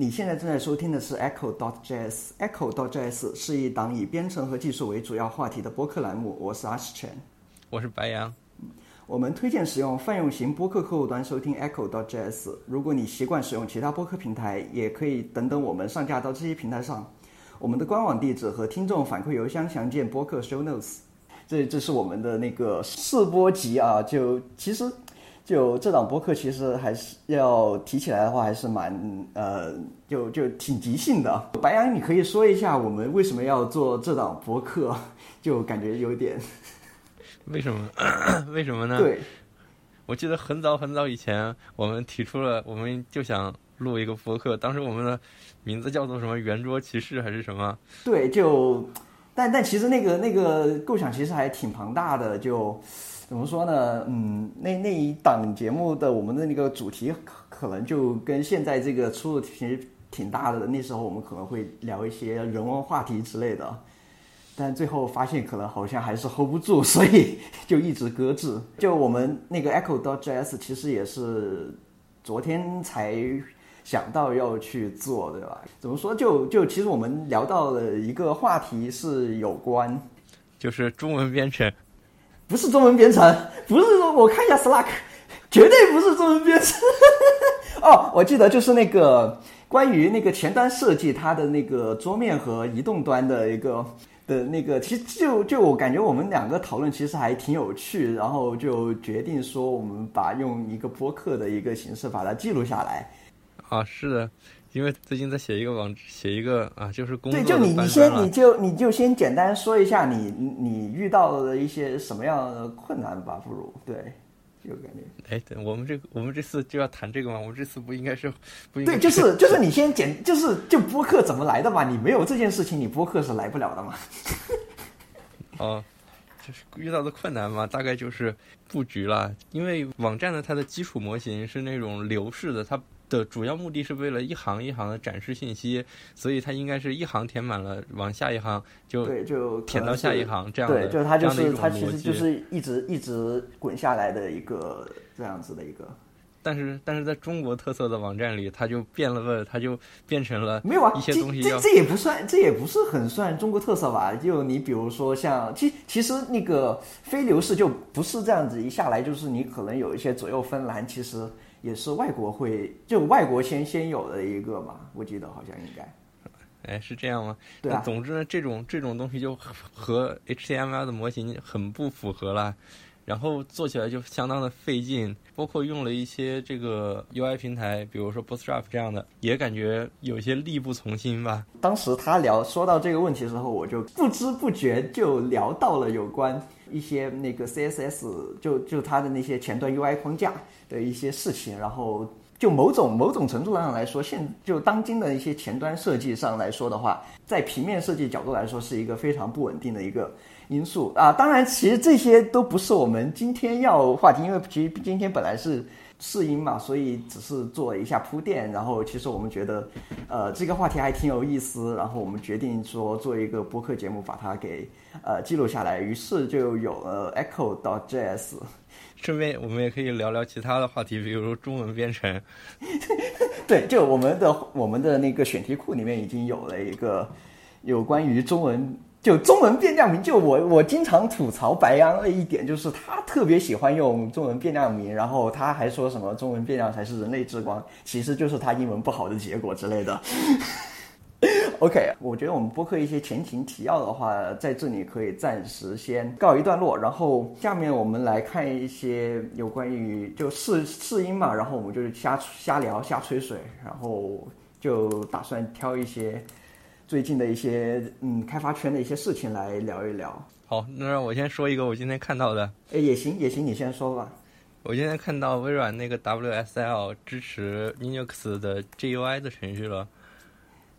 你现在正在收听的是 Echo dot js。Echo dot js 是一档以编程和技术为主要话题的播客栏目。我是阿石全，我是白杨。我们推荐使用泛用型播客客户端收听 Echo dot js。如果你习惯使用其他播客平台，也可以等等我们上架到这些平台上。我们的官网地址和听众反馈邮箱详见播客 show notes。这这是我们的那个试播集啊，就其实。就这档播客，其实还是要提起来的话，还是蛮呃，就就挺即兴的。白羊，你可以说一下我们为什么要做这档播客？就感觉有点，为什么？为什么呢？对，我记得很早很早以前，我们提出了，我们就想录一个播客，当时我们的名字叫做什么“圆桌骑士”还是什么？对，就，但但其实那个那个构想其实还挺庞大的，就。怎么说呢？嗯，那那一档节目的我们的那个主题可可能就跟现在这个出入其实挺大的。那时候我们可能会聊一些人文话题之类的，但最后发现可能好像还是 hold 不住，所以 就一直搁置。就我们那个 Echo dot JS 其实也是昨天才想到要去做，对吧？怎么说？就就其实我们聊到了一个话题是有关，就是中文编程。不是中文编程，不是说我看一下 Slack，绝对不是中文编程。哦，我记得就是那个关于那个前端设计，它的那个桌面和移动端的一个的那个，其实就就我感觉我们两个讨论其实还挺有趣，然后就决定说我们把用一个播客的一个形式把它记录下来。啊，是的。因为最近在写一个网，写一个啊，就是工作。对，就你你先你就你就先简单说一下你你遇到的一些什么样的困难吧，不如对，就感觉。哎，对，我们这我们这次就要谈这个吗？我们这次不应该是不？对，就是 就是你先简就是就播客怎么来的嘛？你没有这件事情，你播客是来不了的嘛。哦，就是遇到的困难嘛，大概就是布局了。因为网站的它的基础模型是那种流式的，它。的主要目的是为了一行一行的展示信息，所以它应该是一行填满了，往下一行就对就填到下一行这样的，对，就是它就是它其实就是一直一直滚下来的一个这样子的一个。但是但是在中国特色的网站里，它就变了味儿，它就变成了没有啊一些东西这这也不算，这也不是很算中国特色吧？就你比如说像其其实那个非流式就不是这样子，一下来就是你可能有一些左右分栏，其实。也是外国会就外国先先有的一个嘛，我记得好像应该，哎，是这样吗？对啊。总之呢，这种这种东西就和 HTML 的模型很不符合了，然后做起来就相当的费劲，包括用了一些这个 UI 平台，比如说 Bootstrap 这样的，也感觉有些力不从心吧。当时他聊说到这个问题的时候，我就不知不觉就聊到了有关。一些那个 CSS 就就它的那些前端 UI 框架的一些事情，然后就某种某种程度上来说，现就当今的一些前端设计上来说的话，在平面设计角度来说是一个非常不稳定的一个因素啊。当然，其实这些都不是我们今天要话题，因为其实今天本来是。试音嘛，所以只是做一下铺垫。然后其实我们觉得，呃，这个话题还挺有意思。然后我们决定说做一个播客节目，把它给呃记录下来。于是就有了 Echo dot JS。顺便我们也可以聊聊其他的话题，比如说中文编程。对，就我们的我们的那个选题库里面已经有了一个有关于中文。就中文变量名，就我我经常吐槽白羊的一点，就是他特别喜欢用中文变量名，然后他还说什么中文变量才是人类之光，其实就是他英文不好的结果之类的。OK，我觉得我们播客一些前情提要的话，在这里可以暂时先告一段落，然后下面我们来看一些有关于就试试音嘛，然后我们就是瞎瞎聊瞎吹水，然后就打算挑一些。最近的一些嗯开发圈的一些事情来聊一聊。好，那让我先说一个我今天看到的。哎，也行也行，你先说吧。我今天看到微软那个 WSL 支持 Linux 的 GUI 的程序了。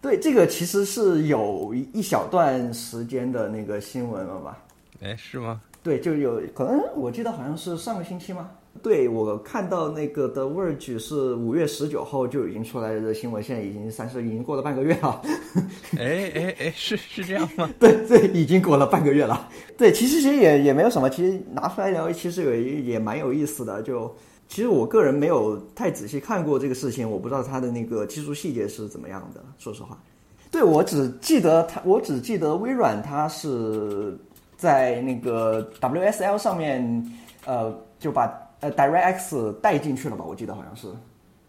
对，这个其实是有一小段时间的那个新闻了吧？哎，是吗？对，就有可能我记得好像是上个星期吗？对我看到那个的 Verge 是五月十九号就已经出来的新闻，现在已经三十，已经过了半个月了。哎哎哎，是是这样吗？对对，已经过了半个月了。对，其实其实也也没有什么，其实拿出来聊，其实也也蛮有意思的。就其实我个人没有太仔细看过这个事情，我不知道它的那个技术细节是怎么样的。说实话，对我只记得它，我只记得微软它是在那个 WSL 上面，呃，就把呃 DirectX 带进去了吧？我记得好像是。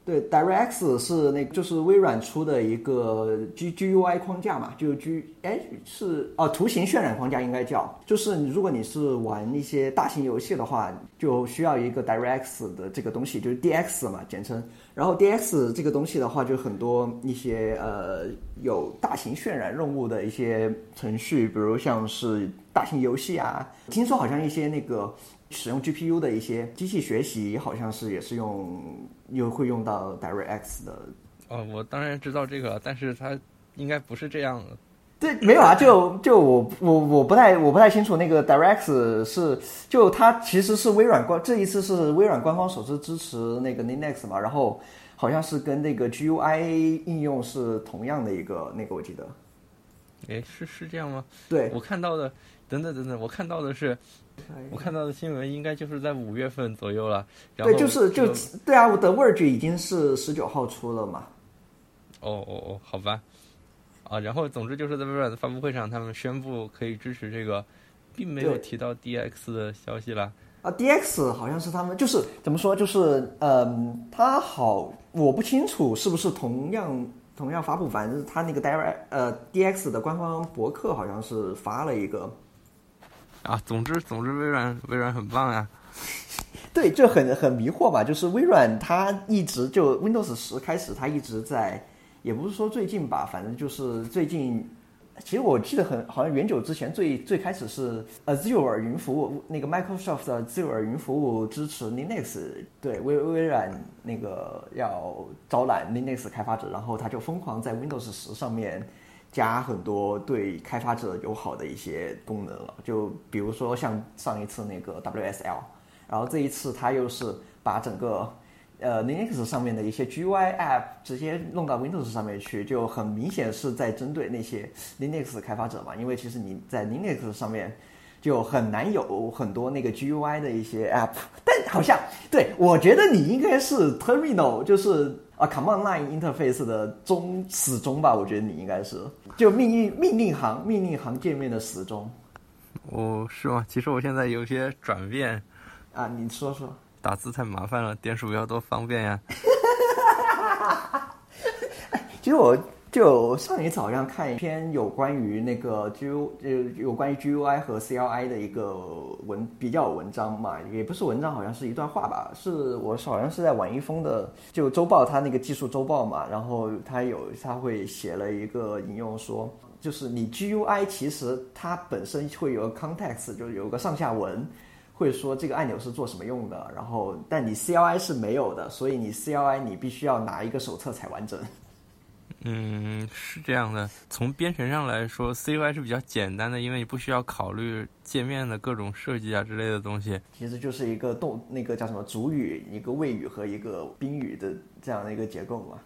对，DirectX 是那，就是微软出的一个 G GUI 框架嘛，就 G 哎是哦，图形渲染框架应该叫，就是如果你是玩一些大型游戏的话，就需要一个 DirectX 的这个东西，就是 DX 嘛，简称。然后 DX 这个东西的话，就很多一些呃有大型渲染任务的一些程序，比如像是大型游戏啊，听说好像一些那个。使用 GPU 的一些机器学习，好像是也是用又会用到 DirectX 的。哦，我当然知道这个，但是它应该不是这样的。对，没有啊，就就我我我不太我不太清楚那个 DirectX 是就它其实是微软官这一次是微软官方首次支持那个 Linux 嘛，然后好像是跟那个 GUI 应用是同样的一个那个我记得。哎，是是这样吗？对，我看到的，等等等等，我看到的是。我看到的新闻应该就是在五月份左右了。对，就是就对啊，我的 Verge 已经是十九号出了嘛。哦哦哦，好吧。啊，然后总之就是在微软的发布会上，他们宣布可以支持这个，并没有提到 DX 的消息啦。啊，DX 好像是他们就是怎么说，就是嗯，他好，我不清楚是不是同样同样发布，反正他那个 Direct 呃 DX 的官方博客好像是发了一个。啊，总之，总之，微软，微软很棒呀。对，这很很迷惑吧？就是微软，它一直就 Windows 十开始，它一直在，也不是说最近吧，反正就是最近。其实我记得很好像远久之前，最最开始是 Azure 云服务，那个 Microsoft 的 Azure 云服务支持 Linux，对微微软那个要招揽 Linux 开发者，然后他就疯狂在 Windows 十上面。加很多对开发者友好的一些功能了，就比如说像上一次那个 WSL，然后这一次它又是把整个呃 Linux 上面的一些 GUI app 直接弄到 Windows 上面去，就很明显是在针对那些 Linux 开发者嘛，因为其实你在 Linux 上面就很难有很多那个 GUI 的一些 app，但好像对我觉得你应该是 Terminal，就是。啊，Command Line Interface 的终始终吧，我觉得你应该是就命运命令行命令行界面的始终。哦，是吗？其实我现在有些转变。啊，你说说。打字太麻烦了，点鼠标多方便呀。其实我。就上一次好像看一篇有关于那个 G U 就有关于 G U I 和 C L I 的一个文比较文章嘛，也不是文章，好像是一段话吧。是我好像是在晚易峰的就周报，他那个技术周报嘛，然后他有他会写了一个引用说，就是你 G U I 其实它本身会有个 context，就是有个上下文，会说这个按钮是做什么用的，然后但你 C L I 是没有的，所以你 C L I 你必须要拿一个手册才完整。嗯，是这样的。从编程上来说，CUI 是比较简单的，因为你不需要考虑界面的各种设计啊之类的东西。其实就是一个动那个叫什么主语、一个谓语和一个宾语的这样的一个结构嘛。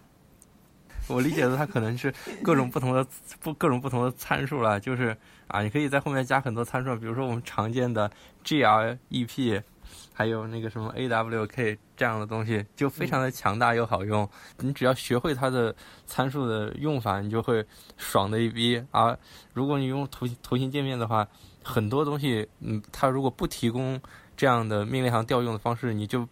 我理解的，它可能是各种不同的不各种不同的参数了。就是啊，你可以在后面加很多参数，比如说我们常见的 grep。还有那个什么 A W K 这样的东西，就非常的强大又好用。你只要学会它的参数的用法，你就会爽的一逼。啊如果你用图图形界面的话，很多东西，嗯，它如果不提供这样的命令行调用的方式，你就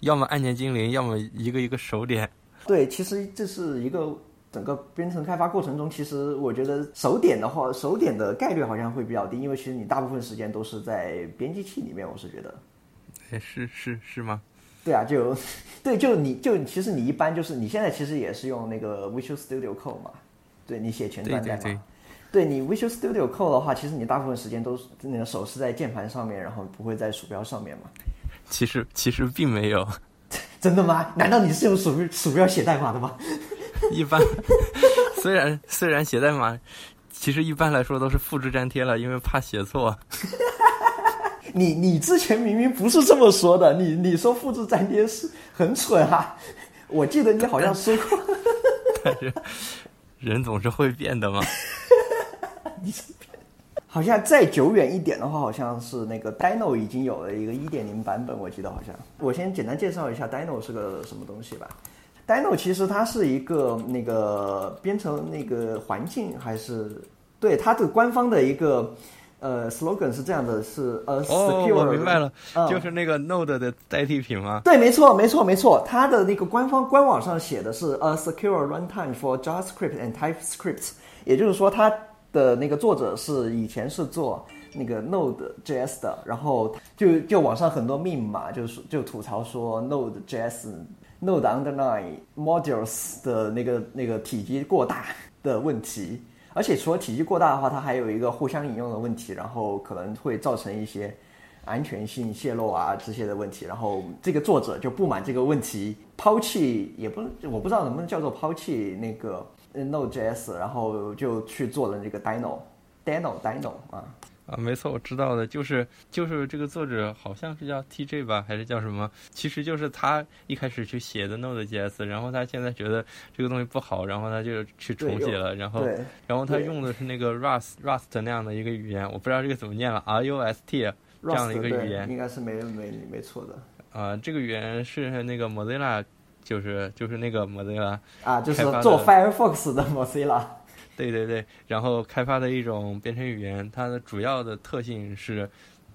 要么按键精灵，要么一个一个手点。对，其实这是一个整个编程开发过程中，其实我觉得手点的话，手点的概率好像会比较低，因为其实你大部分时间都是在编辑器里面，我是觉得。哎，是是是吗？对啊，就对，就你就其实你一般就是你现在其实也是用那个 Visual Studio Code 嘛，对你写全段代码。对你 Visual Studio Code 的话，其实你大部分时间都是那个手是在键盘上面，然后不会在鼠标上面嘛。其实其实并没有。真的吗？难道你是用鼠鼠标写代码的吗？一般，虽然虽然写代码，其实一般来说都是复制粘贴了，因为怕写错。你你之前明明不是这么说的，你你说复制粘贴是很蠢啊！我记得你好像说过，但是人总是会变的嘛。你好像再久远一点的话，好像是那个 Dino 已经有了一个一点零版本，我记得好像。我先简单介绍一下 Dino 是个什么东西吧。Dino 其实它是一个那个编程那个环境，还是对它的官方的一个呃 slogan 是这样的，是呃 secure。哦，我明白了，就是那个 Node 的代替品吗？对，没错，没错，没错。它的那个官方官网上写的是 a secure runtime for JavaScript and TypeScript，也就是说它。的那个作者是以前是做那个 Node JS 的，然后就就网上很多 meme 嘛，就是就吐槽说 Node JS Node Underline Modules 的那个那个体积过大的问题，而且除了体积过大的话，它还有一个互相引用的问题，然后可能会造成一些安全性泄露啊这些的问题，然后这个作者就不满这个问题，抛弃也不我不知道能不能叫做抛弃那个。Node.js，然后就去做了那个 Dino，Dino，Dino 啊啊，没错，我知道的，就是就是这个作者好像是叫 TJ 吧，还是叫什么？其实就是他一开始去写的 Node.js，然后他现在觉得这个东西不好，然后他就去重写了，然后然后他用的是那个 Rust，Rust 那样的一个语言，我不知道这个怎么念了，R-U-S-T 这样的一个语言，应该是没没没错的。啊，这个语言是那个 Mozilla。就是就是那个 Mozilla 啊，就是做 Firefox 的 Mozilla。对对对，然后开发的一种编程语言，它的主要的特性是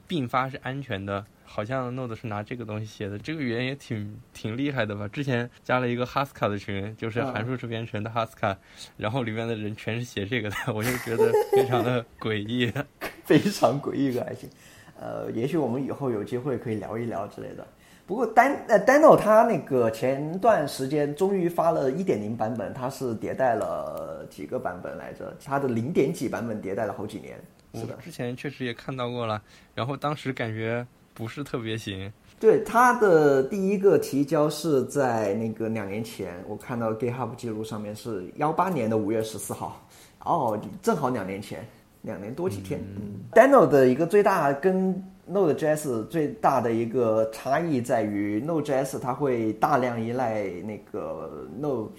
并发是安全的。好像 Node 是拿这个东西写的，这个语言也挺挺厉害的吧？之前加了一个 Haskell 的群，就是函数式编程的 Haskell，然后里面的人全是写这个的，我就觉得非常的 诡异，非常诡异个还行。呃，也许我们以后有机会可以聊一聊之类的。不过单呃 Dino 它那个前段时间终于发了一点零版本，它是迭代了几个版本来着？它的零点几版本迭代了好几年。是的，之前确实也看到过了，然后当时感觉不是特别行。对，它的第一个提交是在那个两年前，我看到 GitHub 记录上面是幺八年的五月十四号，哦，正好两年前，两年多几天。嗯，Dino 的一个最大跟 Node.js 最大的一个差异在于，Node.js 它会大量依赖那个 Node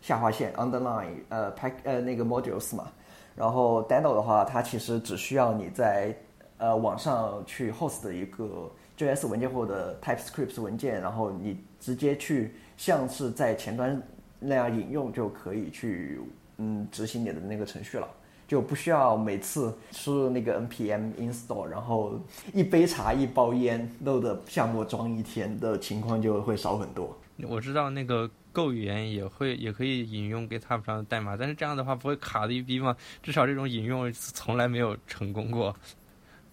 下划线 underline 呃 pack 呃那个 modules 嘛，然后 Dino 的话，它其实只需要你在呃网上去 host 一个 JS 文件或者 TypeScript 文件，然后你直接去像是在前端那样引用就可以去嗯执行你的那个程序了。就不需要每次输入那个 npm install，然后一杯茶一包烟，Node 项目装一天的情况就会少很多。我知道那个 Go 语言也会也可以引用 GitHub 上的代码，但是这样的话不会卡的一逼吗？至少这种引用从来没有成功过。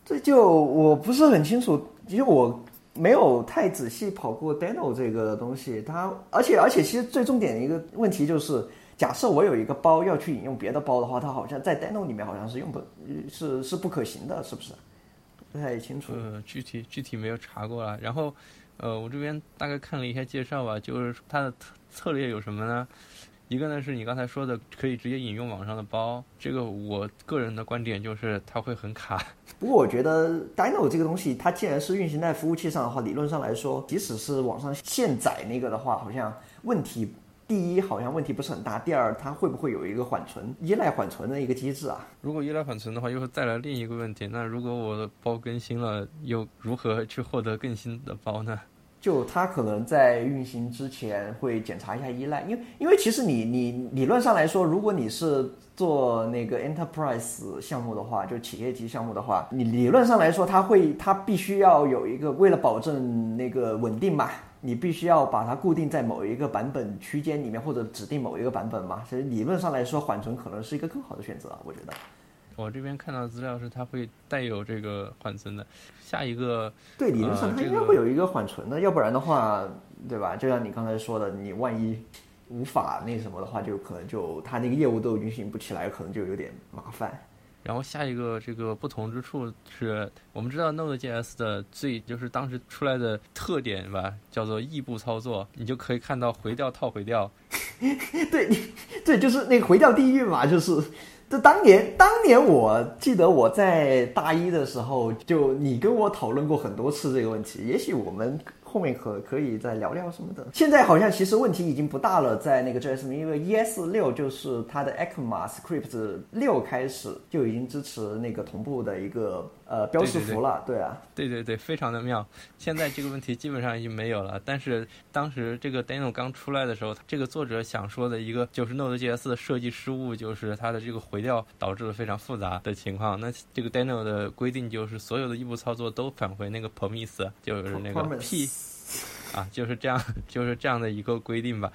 这就我不是很清楚，因为我没有太仔细跑过 Dino 这个东西。它而且而且其实最重点的一个问题就是。假设我有一个包要去引用别的包的话，它好像在 Deno 里面好像是用不，是是不可行的，是不是？不太清楚。呃，具体具体没有查过了。然后，呃，我这边大概看了一下介绍吧，就是它的策略有什么呢？一个呢是你刚才说的可以直接引用网上的包，这个我个人的观点就是它会很卡。不过我觉得 Dino 这个东西，它既然是运行在服务器上的话，理论上来说，即使是网上现载那个的话，好像问题。第一，好像问题不是很大。第二，它会不会有一个缓存依赖缓存的一个机制啊？如果依赖缓存的话，又会带来另一个问题。那如果我的包更新了，又如何去获得更新的包呢？就它可能在运行之前会检查一下依赖，因为因为其实你你理论上来说，如果你是做那个 enterprise 项目的话，就企业级项目的话，你理论上来说，它会它必须要有一个为了保证那个稳定嘛。你必须要把它固定在某一个版本区间里面，或者指定某一个版本嘛？所以理论上来说，缓存可能是一个更好的选择，我觉得。我这边看到的资料是它会带有这个缓存的。下一个对，理论上它应该会有一个缓存的，要不然的话，对吧？就像你刚才说的，你万一无法那什么的话，就可能就它那个业务都运行不起来，可能就有点麻烦。然后下一个这个不同之处是我们知道 Node.js 的最就是当时出来的特点吧，叫做异步操作，你就可以看到回调套回调。对，对，就是那个回调地狱嘛，就是。这当年，当年我记得我在大一的时候，就你跟我讨论过很多次这个问题。也许我们后面可可以再聊聊什么的。现在好像其实问题已经不大了，在那个 JS 里面，因为 ES 六就是它的 ECMAScript 六开始就已经支持那个同步的一个呃标识符了，对啊，对对对，非常的妙。现在这个问题基本上已经没有了，但是当时这个 Deno 刚出来的时候，这个作者想说的一个就是 Node.js 的设计失误，就是它的这个回调导致了非常复杂的情况。那这个 Deno 的规定就是所有的异步操作都返回那个 promise，就是那个 p，啊，就是这样，就是这样的一个规定吧。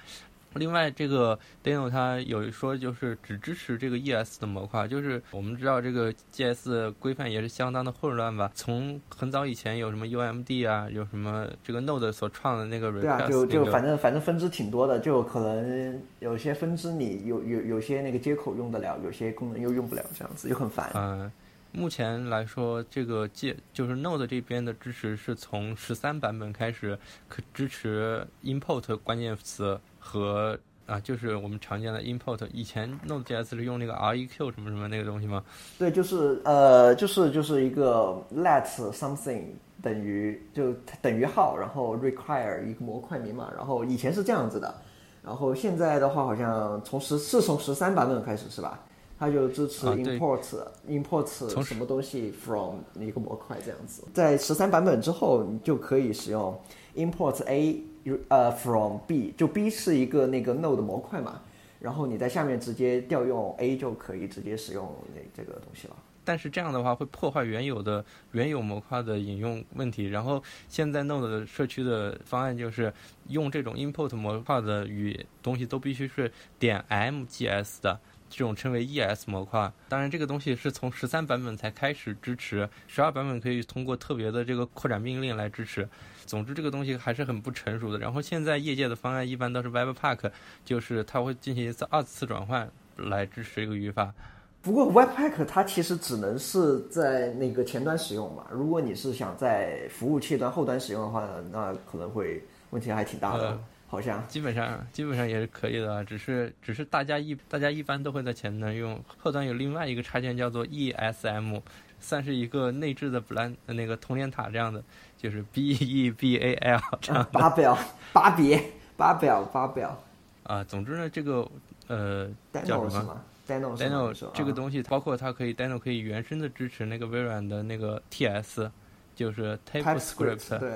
另外，这个 Deno 它有说就是只支持这个 ES 的模块，就是我们知道这个 GS 规范也是相当的混乱吧。从很早以前有什么 UMD 啊，有什么这个 Node 所创的那个 request，对啊，就就反正反正分支挺多的，就可能有些分支你有有有些那个接口用得了，有些功能又用不了，这样子又很烦。嗯。目前来说，这个介就是 Node 这边的支持是从十三版本开始可支持 import 关键词和啊，就是我们常见的 import。以前 Node.js 是用那个 req 什么什么那个东西吗？对，就是呃，就是就是一个 let something 等于就等于号，然后 require 一个模块名嘛。然后以前是这样子的，然后现在的话好像从十是从十三版本开始是吧？它就支持 import，import 什么东西 from 一个模块这样子。在十三版本之后，你就可以使用 import a，呃，from b，就 b 是一个那个 node 模块嘛，然后你在下面直接调用 a 就可以直接使用那这个东西了。但是这样的话会破坏原有的原有模块的引用问题。然后现在 node 社区的方案就是用这种 import 模块的与东西都必须是点 mgs 的。这种称为 ES 模块，当然这个东西是从十三版本才开始支持，十二版本可以通过特别的这个扩展命令来支持。总之这个东西还是很不成熟的。然后现在业界的方案一般都是 Webpack，就是它会进行一次二次转换来支持这个语法。不过 Webpack 它其实只能是在那个前端使用嘛，如果你是想在服务器端后端使用的话，那可能会问题还挺大的。好像基本上基本上也是可以的，只是只是大家一大家一般都会在前端用，后端有另外一个插件叫做 ESM，算是一个内置的 blan 那个通年塔这样的，就是 B E B A L 这样。八表八别八表八表。啊，总之呢，这个呃叫什么？Deno 这个东西，包括它可以 Deno 可以原生的支持那个微软的那个 TS，就是 TypeScript。对。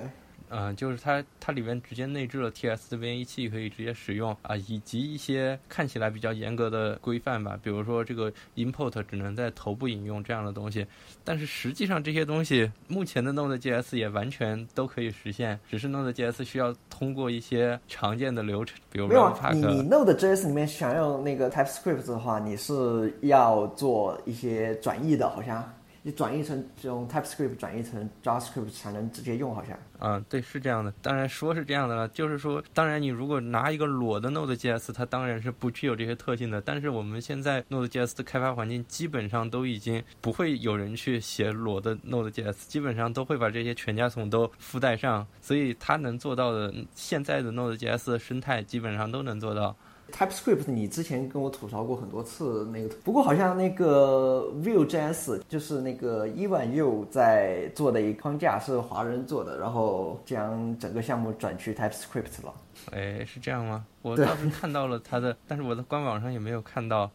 嗯，就是它，它里面直接内置了 TS 的编译器，可以直接使用啊，以及一些看起来比较严格的规范吧，比如说这个 import 只能在头部引用这样的东西。但是实际上这些东西，目前的 Node.js 也完全都可以实现，只是 Node.js 需要通过一些常见的流程，比如没有你你 Node.js 里面想用那个 TypeScript 的话，你是要做一些转译的，好像。你转译成这种 TypeScript 转译成 JavaScript 才能直接用，好像。嗯，对，是这样的。当然说是这样的了，就是说，当然你如果拿一个裸的 Node.js，它当然是不具有这些特性的。但是我们现在 Node.js 的开发环境基本上都已经不会有人去写裸的 Node.js，基本上都会把这些全家桶都附带上，所以它能做到的，现在的 Node.js 的生态基本上都能做到。TypeScript，你之前跟我吐槽过很多次那个，不过好像那个 Vue.js 就是那个 Evan You 在做的一个框架是华人做的，然后将整个项目转去 TypeScript 了。哎，是这样吗？我倒是看到了他的，但是我的官网上也没有看到。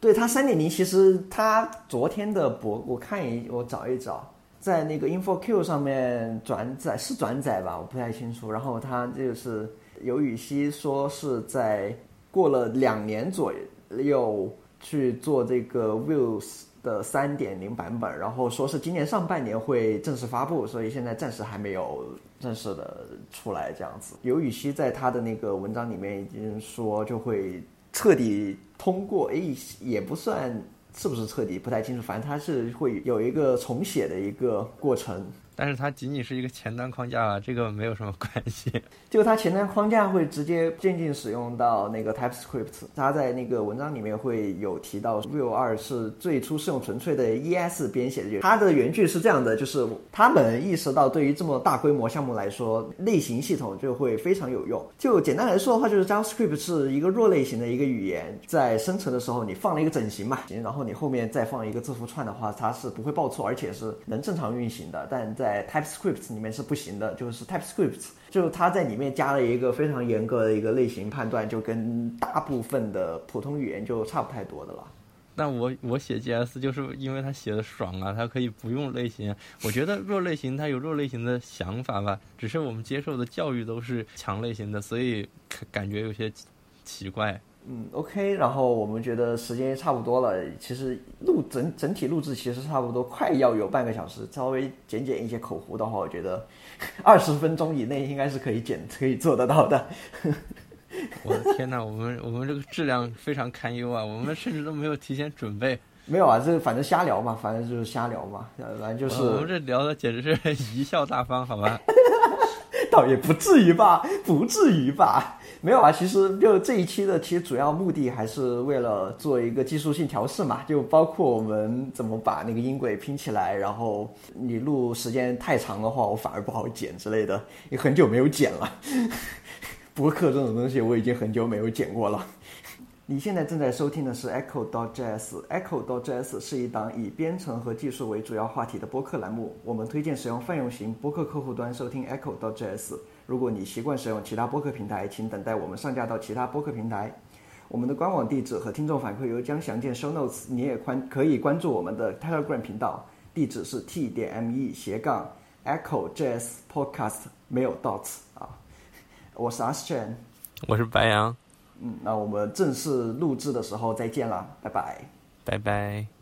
对他三点零，其实他昨天的博，我看一，我找一找，在那个 InfoQ 上面转载是转载吧，我不太清楚。然后他就是有语息说是在。过了两年左右去做这个 Views 的三点零版本，然后说是今年上半年会正式发布，所以现在暂时还没有正式的出来这样子。刘禹锡在他的那个文章里面已经说就会彻底通过，哎，也不算是不是彻底，不太清楚，反正他是会有一个重写的一个过程。但是它仅仅是一个前端框架，这个没有什么关系。就它前端框架会直接渐进使用到那个 TypeScript。它在那个文章里面会有提到，Vue 二是最初是用纯粹的 ES 编写的。它的原句是这样的，就是他们意识到对于这么大规模项目来说，类型系统就会非常有用。就简单来说的话，就是 JavaScript 是一个弱类型的一个语言，在生成的时候你放了一个整形嘛，然后你后面再放一个字符串的话，它是不会报错，而且是能正常运行的。但在在 TypeScript 里面是不行的，就是 TypeScript 就它在里面加了一个非常严格的一个类型判断，就跟大部分的普通语言就差不太多的了。但我我写 GS 就是因为它写的爽啊，它可以不用类型。我觉得弱类型它有弱类型的想法吧，只是我们接受的教育都是强类型的，所以感觉有些奇怪。嗯，OK，然后我们觉得时间差不多了，其实录整整体录制其实差不多快要有半个小时，稍微剪剪一些口胡的话，我觉得 二十分钟以内应该是可以剪可以做得到的。我的天呐，我们我们这个质量非常堪忧啊！我们甚至都没有提前准备。没有啊，这反正瞎聊嘛，反正就是瞎聊嘛，反正就是我们这聊的简直是贻笑大方，好吧？倒也不至于吧，不至于吧？没有啊，其实就这一期的其实主要目的还是为了做一个技术性调试嘛，就包括我们怎么把那个音轨拼起来，然后你录时间太长的话，我反而不好剪之类的，也很久没有剪了。播客这种东西我已经很久没有剪过了。你现在正在收听的是 Echo dot js，Echo dot js 是一档以编程和技术为主要话题的播客栏目。我们推荐使用泛用型播客客户端收听 Echo dot js。如果你习惯使用其他播客平台，请等待我们上架到其他播客平台。我们的官网地址和听众反馈邮将详见 show notes。你也关可以关注我们的 Telegram 频道，地址是 t 点 me 斜杠 Echo js podcast 没有 dots 啊。我是阿 s 卷，我是白羊。嗯，那我们正式录制的时候再见了，拜拜，拜拜。